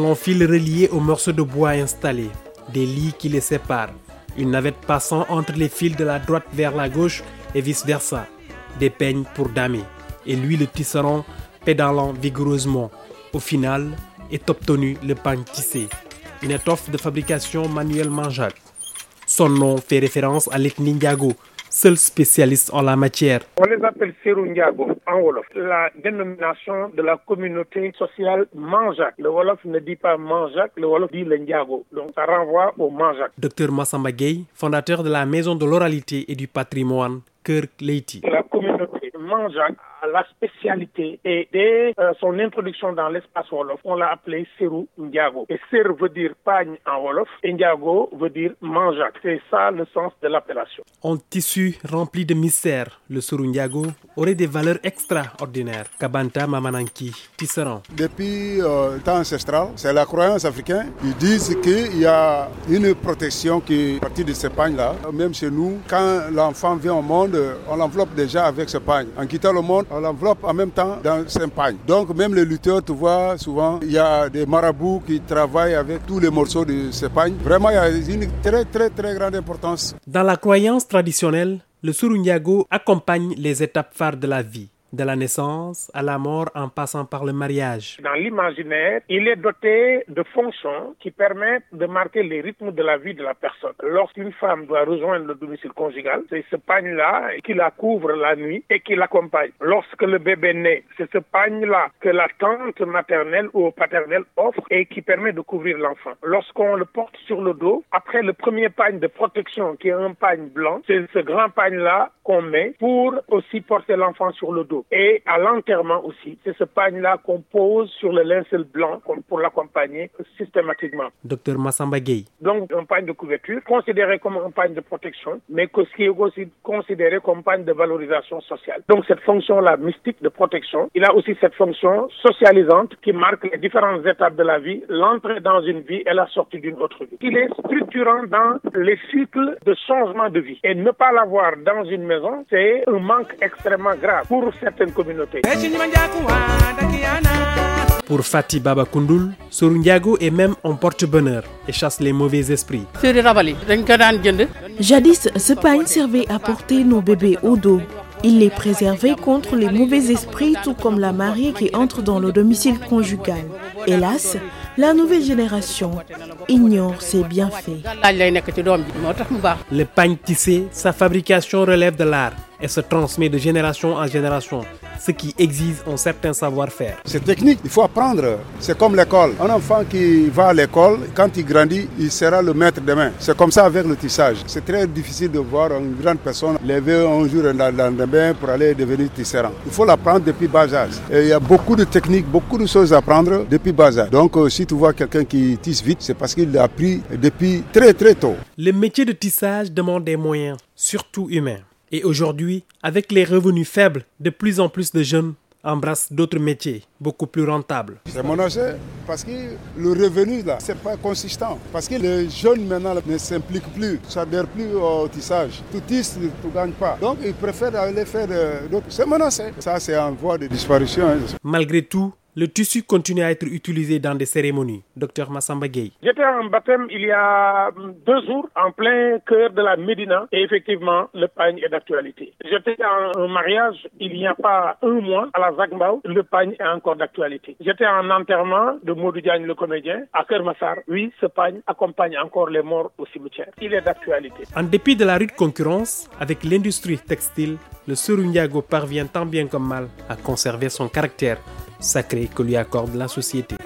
en fil relié aux morceaux de bois installés, des lits qui les séparent, une navette passant entre les fils de la droite vers la gauche et vice-versa, des peignes pour damer, et lui le tisserand pédalant vigoureusement. Au final, est obtenu le pagne tissé, une étoffe de fabrication manuellement mangeable. Son nom fait référence à l'ethnie Ndiago, seul spécialiste en la matière. On les appelle Seru Ndiago en Wolof. La dénomination de la communauté sociale Manjak. Le Wolof ne dit pas Manjak, le Wolof dit le Ndiago. Donc ça renvoie au Manjak. Docteur Massamba Gueye, fondateur de la Maison de l'oralité et du patrimoine Kirk Leiti. La communauté Manjak la spécialité et dès euh, son introduction dans l'espace Wolof, on l'a appelé Seru Ndiago. Et Seru veut dire pagne en Wolof et Ndiago veut dire manjac. C'est ça le sens de l'appellation. Un tissu rempli de mystères, le Seru Ndiago aurait des valeurs extraordinaires. Kabanta Mamananki, tisserand. Depuis euh, le temps ancestral, c'est la croyance africaine. Ils disent qu'il y a une protection qui est partie de ce pagne-là. Même chez nous, quand l'enfant vient au monde, on l'enveloppe déjà avec ce pagne. En quittant le monde, on l'enveloppe en même temps dans ce pagne. Donc même les lutteurs, tu vois, souvent, il y a des marabouts qui travaillent avec tous les morceaux de ce pagne. Vraiment, il y a une très très très grande importance. Dans la croyance traditionnelle, le Surunyago accompagne les étapes phares de la vie de la naissance à la mort en passant par le mariage. Dans l'imaginaire, il est doté de fonctions qui permettent de marquer les rythmes de la vie de la personne. Lorsqu'une femme doit rejoindre le domicile conjugal, c'est ce pagne-là qui la couvre la nuit et qui l'accompagne. Lorsque le bébé naît, c'est ce pagne-là que la tante maternelle ou paternelle offre et qui permet de couvrir l'enfant. Lorsqu'on le porte sur le dos, après le premier pagne de protection qui est un pagne blanc, c'est ce grand pagne-là qu'on met pour aussi porter l'enfant sur le dos. Et à l'enterrement aussi, c'est ce pagne-là qu'on pose sur le linceul blanc pour l'accompagner systématiquement. Docteur Massamba Gueye. Donc un pagne de couverture, considéré comme un pagne de protection, mais qui est aussi considéré comme un pagne de valorisation sociale. Donc cette fonction-là mystique de protection, il a aussi cette fonction socialisante qui marque les différentes étapes de la vie, l'entrée dans une vie et la sortie d'une autre vie. Il est structurant dans les cycles de changement de vie. Et ne pas l'avoir dans une maison, c'est un manque extrêmement grave pour cette pour Fatih Baba Kundul, Sorundiago est même un porte-bonheur et chasse les mauvais esprits. Jadis, ce pain servait à porter nos bébés au dos. Il les préservait contre les mauvais esprits, tout comme la mariée qui entre dans le domicile conjugal. Hélas, la nouvelle génération ignore ses bienfaits. Le pagne tissé, sa fabrication relève de l'art et se transmet de génération en génération, ce qui exige un certain savoir-faire. C'est technique, il faut apprendre. C'est comme l'école. Un enfant qui va à l'école, quand il grandit, il sera le maître demain. C'est comme ça avec le tissage. C'est très difficile de voir une grande personne lever un jour dans le bain pour aller devenir tisserand. Il faut l'apprendre depuis bas âge. Et il y a beaucoup de techniques, beaucoup de choses à apprendre depuis bas âge. Donc euh, si tu vois quelqu'un qui tisse vite, c'est parce qu'il l'a appris depuis très très tôt. Le métier de tissage demande des moyens, surtout humains. Et aujourd'hui, avec les revenus faibles, de plus en plus de jeunes embrassent d'autres métiers beaucoup plus rentables. C'est mon parce que le revenu là, c'est pas consistant. Parce que les jeunes maintenant ne s'impliquent plus, ça n'adhèrent plus au tissage. Tout tisse, tout gagne pas. Donc ils préfèrent aller faire d'autres. C'est menacé. Ça c'est en voie de disparition. Hein. Malgré tout, le tissu continue à être utilisé dans des cérémonies. Docteur Massamba Gueye. J'étais en baptême il y a deux jours, en plein cœur de la Médina, et effectivement, le pagne est d'actualité. J'étais en mariage il n'y a pas un mois à la Zagbao, le pagne est encore d'actualité. J'étais en enterrement de Modou Diagne, le comédien, à Kermassar. Oui, ce pagne accompagne encore les morts au cimetière. Il est d'actualité. En dépit de la rude concurrence avec l'industrie textile, le Surunyago parvient tant bien que mal à conserver son caractère sacré que lui accorde la société.